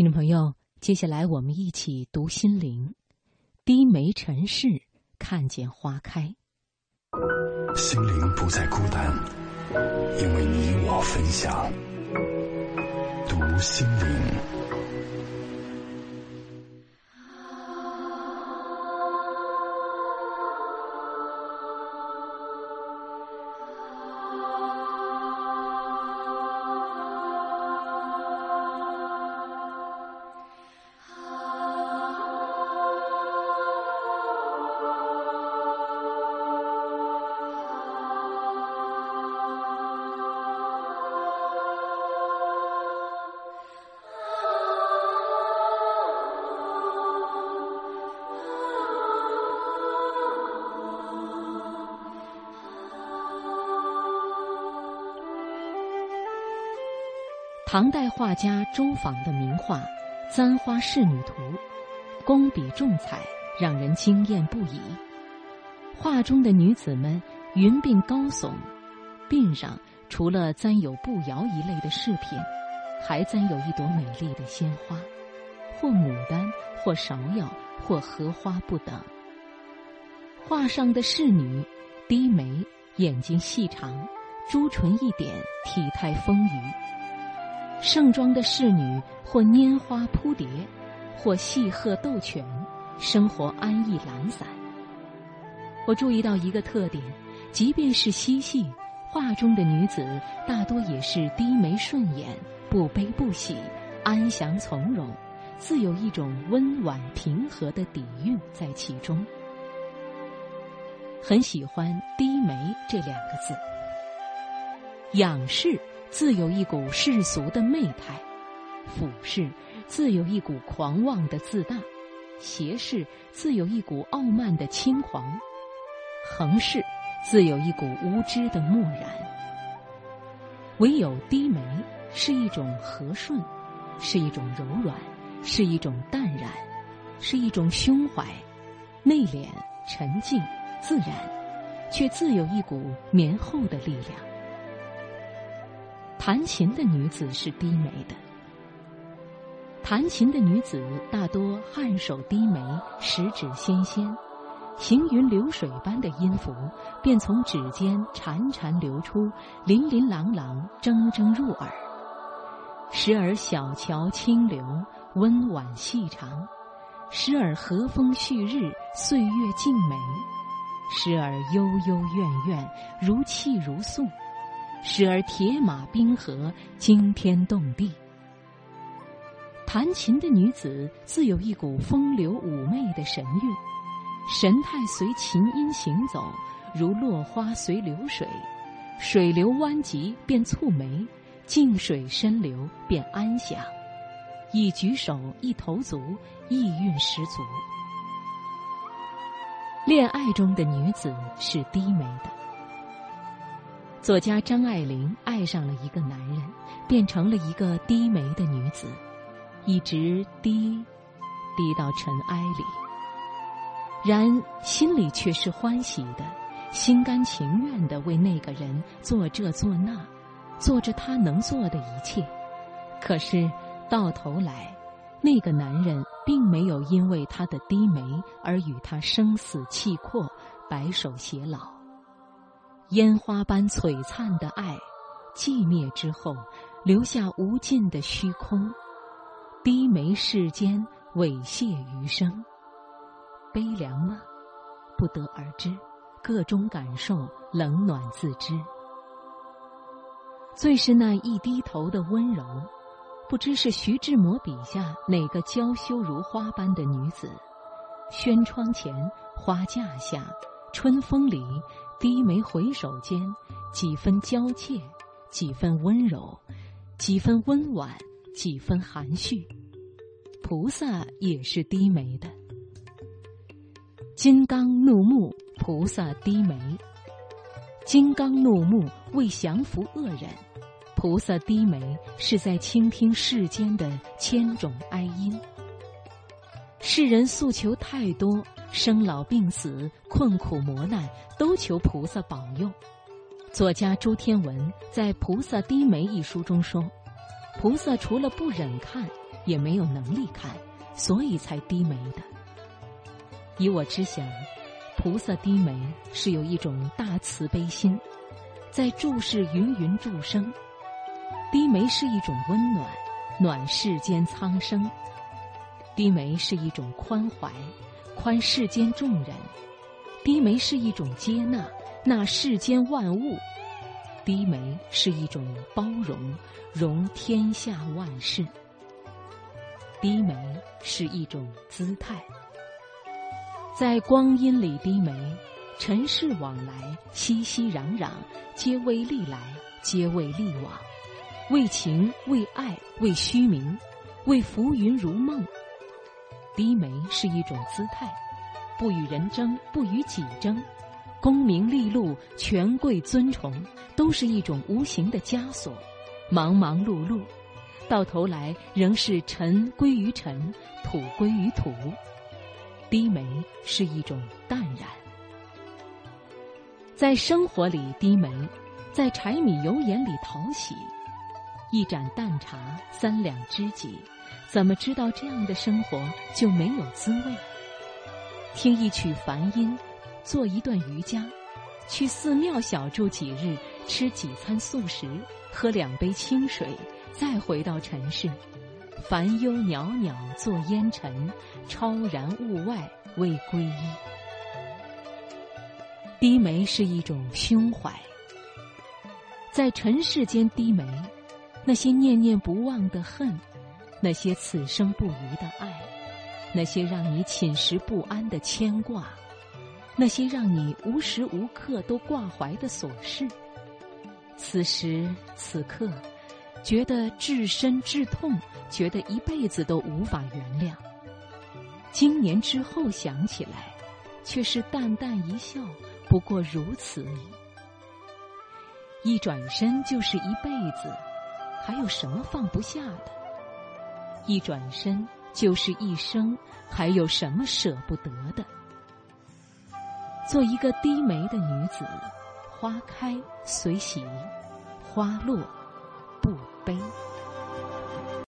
听众朋友，接下来我们一起读心灵。低眉尘世，看见花开。心灵不再孤单，因为你我分享。读心灵。唐代画家周昉的名画《簪花仕女图》，工笔重彩，让人惊艳不已。画中的女子们云鬓高耸，鬓上除了簪有步摇一类的饰品，还簪有一朵美丽的鲜花，或牡丹，或芍药，或荷花不等。画上的仕女，低眉，眼睛细长，朱唇一点，体态丰腴。盛装的侍女，或拈花扑蝶，或戏鹤斗犬，生活安逸懒散。我注意到一个特点：即便是嬉戏，画中的女子大多也是低眉顺眼，不悲不喜，安详从容，自有一种温婉平和的底蕴在其中。很喜欢“低眉”这两个字，仰视。自有一股世俗的媚态，俯视自有一股狂妄的自大，斜视自有一股傲慢的轻狂，横视自有一股无知的漠然。唯有低眉，是一种和顺，是一种柔软，是一种淡然，是一种胸怀，内敛、沉静、自然，却自有一股绵厚的力量。弹琴的女子是低眉的。弹琴的女子大多颔首低眉，十指纤纤，行云流水般的音符便从指尖潺潺流出，琳琳琅琅，铮铮入耳。时而小桥清流，温婉细长；时而和风煦日，岁月静美；时而悠悠怨怨，如泣如诉。时而铁马冰河，惊天动地。弹琴的女子自有一股风流妩媚的神韵，神态随琴音行走，如落花随流水，水流弯急便蹙眉，静水深流便安详。一举手一投足，意韵十足。恋爱中的女子是低眉的。作家张爱玲爱上了一个男人，变成了一个低眉的女子，一直低，低到尘埃里。然心里却是欢喜的，心甘情愿的为那个人做这做那，做着他能做的一切。可是到头来，那个男人并没有因为她的低眉而与她生死契阔，白首偕老。烟花般璀璨的爱，寂灭之后，留下无尽的虚空。低眉世间，猥亵余生。悲凉吗？不得而知。各种感受，冷暖自知。最是那一低头的温柔，不知是徐志摩笔下哪个娇羞如花般的女子。轩窗前，花架下，春风里。低眉回首间，几分娇怯，几分温柔，几分温婉，几分含蓄。菩萨也是低眉的。金刚怒目，菩萨低眉。金刚怒目为降服恶人，菩萨低眉是在倾听世间的千种哀音。世人诉求太多。生老病死、困苦磨难，都求菩萨保佑。作家朱天文在《菩萨低眉》一书中说：“菩萨除了不忍看，也没有能力看，所以才低眉的。以我之想，菩萨低眉是有一种大慈悲心，在注视芸芸众生。低眉是一种温暖，暖世间苍生；低眉是一种宽怀，宽世间众人；低眉是一种接纳，纳世间万物；低眉是一种包容，容天下万事；低眉是一种姿态。在光阴里低眉，尘世往来，熙熙攘攘，皆为利来，皆为利往。为情，为爱，为虚名，为浮云如梦。低眉是一种姿态，不与人争，不与己争，功名利禄、权贵尊崇，都是一种无形的枷锁。忙忙碌碌，到头来仍是尘归于尘，土归于土。低眉是一种淡然，在生活里低眉，在柴米油盐里讨喜。一盏淡茶，三两知己，怎么知道这样的生活就没有滋味？听一曲梵音，做一段瑜伽，去寺庙小住几日，吃几餐素食，喝两杯清水，再回到尘世，烦忧袅袅作烟尘，超然物外为皈依。低眉是一种胸怀，在尘世间低眉。那些念念不忘的恨，那些此生不渝的爱，那些让你寝食不安的牵挂，那些让你无时无刻都挂怀的琐事，此时此刻，觉得至深至痛，觉得一辈子都无法原谅。经年之后想起来，却是淡淡一笑，不过如此矣。一转身就是一辈子。还有什么放不下的？一转身就是一生，还有什么舍不得的？做一个低眉的女子，花开随喜，花落不悲。